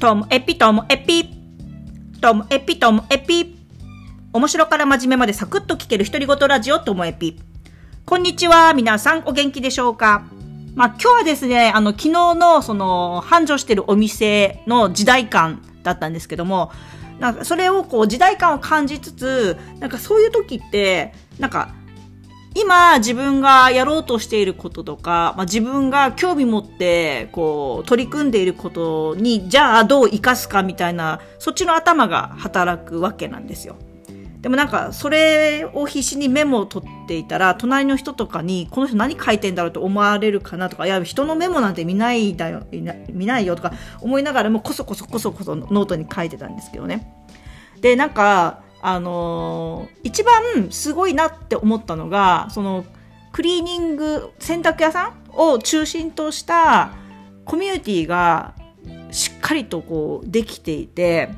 ともエピともエピ。ともエピともエピ。面白から真面目までサクッと聞ける独り言ラジオともエピ。こんにちは。皆さんお元気でしょうか？まあ今日はですね、あの昨日のその繁盛してるお店の時代感だったんですけども、なんかそれをこう時代感を感じつつ、なんかそういう時って、なんか今自分がやろうとしていることとか、まあ、自分が興味持ってこう取り組んでいることにじゃあどう生かすかみたいなそっちの頭が働くわけなんですよ。でもなんかそれを必死にメモを取っていたら隣の人とかにこの人何書いてんだろうと思われるかなとかいや人のメモなんて見ないだよ見ないよとか思いながらもこそこそこそこそノートに書いてたんですけどね。でなんかあのー、一番すごいなって思ったのが、その、クリーニング、洗濯屋さんを中心としたコミュニティがしっかりとこうできていて、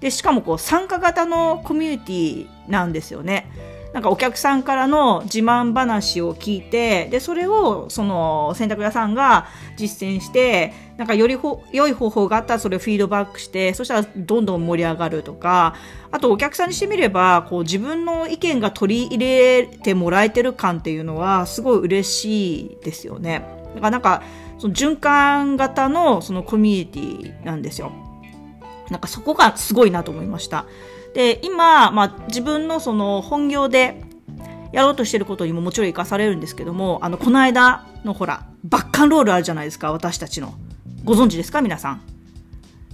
で、しかもこう参加型のコミュニティなんですよね。なんかお客さんからの自慢話を聞いて、で、それをその洗濯屋さんが実践して、なんかより良い方法があったらそれをフィードバックして、そしたらどんどん盛り上がるとか、あとお客さんにしてみれば、こう自分の意見が取り入れてもらえてる感っていうのはすごい嬉しいですよね。だからなんか、その循環型のそのコミュニティなんですよ。なんかそこがすごいなと思いました。で、今、まあ、自分のその本業でやろうとしてることにももちろん活かされるんですけども、あの、この間のほら、バッカンロールあるじゃないですか、私たちの。ご存知ですか皆さん？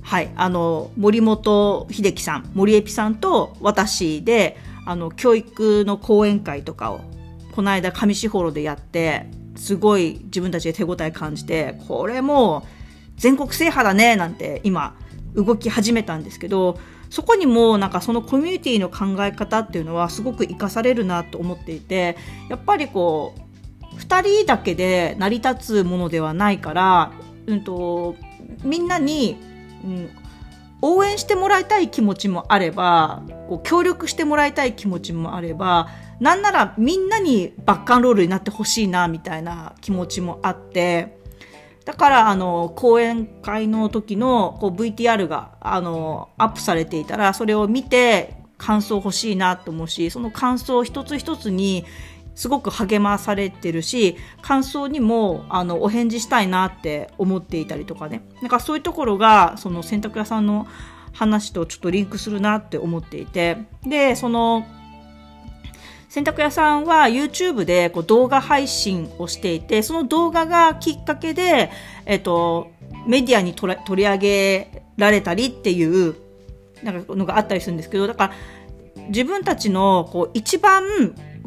はい。あの、森本秀樹さん、森エピさんと私で、あの、教育の講演会とかを、この間上士幌でやって、すごい自分たちで手応え感じて、これもう全国制覇だね、なんて今、動き始めたんですけど、そこにもなんかそのコミュニティの考え方っていうのはすごく活かされるなと思っていてやっぱりこう2人だけで成り立つものではないから、うんと、みんなに、うん、応援してもらいたい気持ちもあればこう協力してもらいたい気持ちもあればなんならみんなにバッカンロールになってほしいなみたいな気持ちもあってだから、あの、講演会の時のこう VTR が、あの、アップされていたら、それを見て感想欲しいなと思うし、その感想一つ一つにすごく励まされてるし、感想にも、あの、お返事したいなって思っていたりとかね。なんかそういうところが、その洗濯屋さんの話とちょっとリンクするなって思っていて、で、その、洗濯屋さんは YouTube でこう動画配信をしていて、その動画がきっかけで、えっと、メディアに取り上げられたりっていう、なんかのがあったりするんですけど、だから、自分たちのこう一番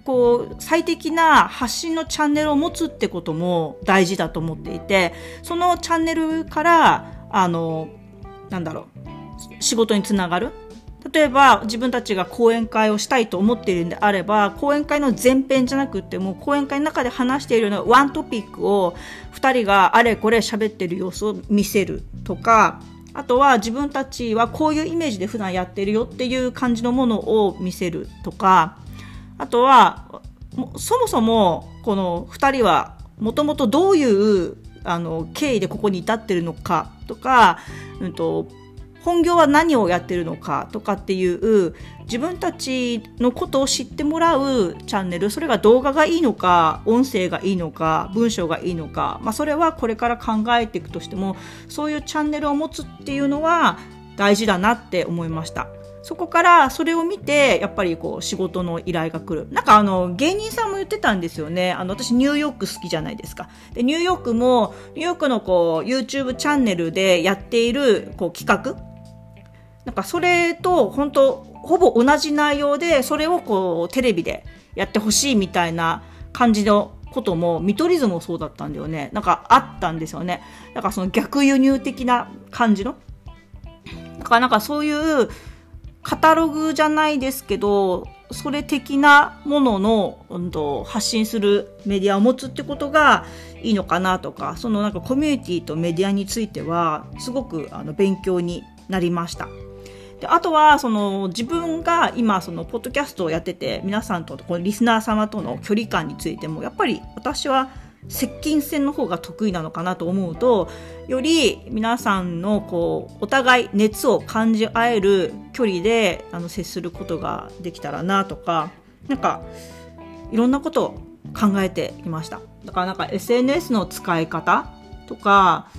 こう最適な発信のチャンネルを持つってことも大事だと思っていてそのチャンネルからあのなんだろう仕事につながる例えば自分たちが講演会をしたいと思っているんであれば講演会の前編じゃなくても講演会の中で話しているようなワントピックを2人があれこれ喋ってる様子を見せるとかあとは自分たちはこういうイメージで普段やってるよっていう感じのものを見せるとかあとはそもそもこの2人はもともとどういうあの経緯でここに至ってるのかとか、うんと本業は何をやってるのかとかっていう自分たちのことを知ってもらうチャンネルそれが動画がいいのか音声がいいのか文章がいいのか、まあ、それはこれから考えていくとしてもそういうチャンネルを持つっていうのは大事だなって思いました。そこからそれを見てやっぱりこう仕事の依頼が来る。なんかあの芸人さんも言ってたんですよね。あの私ニューヨーク好きじゃないですか。でニューヨークもニューヨークのこう YouTube チャンネルでやっているこう企画なんかそれと本当ほぼ同じ内容でそれをこうテレビでやってほしいみたいな感じのことも見取り図もそうだったんだよね。なんかあったんですよね。だからその逆輸入的な感じの。だからなんかそういうカタログじゃないですけどそれ的なものの、うんと、発信するメディアを持つってことがいいのかなとかそのなんかコミュニティとメディアについてはすごくあの勉強になりました。であとはその自分が今そのポッドキャストをやってて皆さんとこのリスナー様との距離感についてもやっぱり私は接近戦の方が得意なのかなと思うと、より皆さんのこう、お互い熱を感じ合える距離であの接することができたらなとか、なんか、いろんなことを考えていました。だからなんか SNS の使い方とか、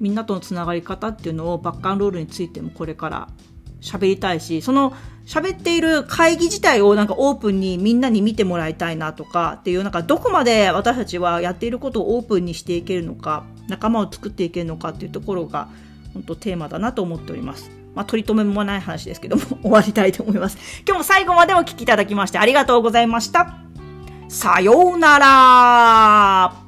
みんなとのつながり方っていうのをバックアンロールについてもこれから喋りたいし、その喋っている会議自体をなんかオープンにみんなに見てもらいたいなとかっていう、なんかどこまで私たちはやっていることをオープンにしていけるのか、仲間を作っていけるのかっていうところが本当テーマだなと思っております。まあ、取り留めもない話ですけども、終わりたいと思います。今日も最後までお聴きいただきましてありがとうございました。さようなら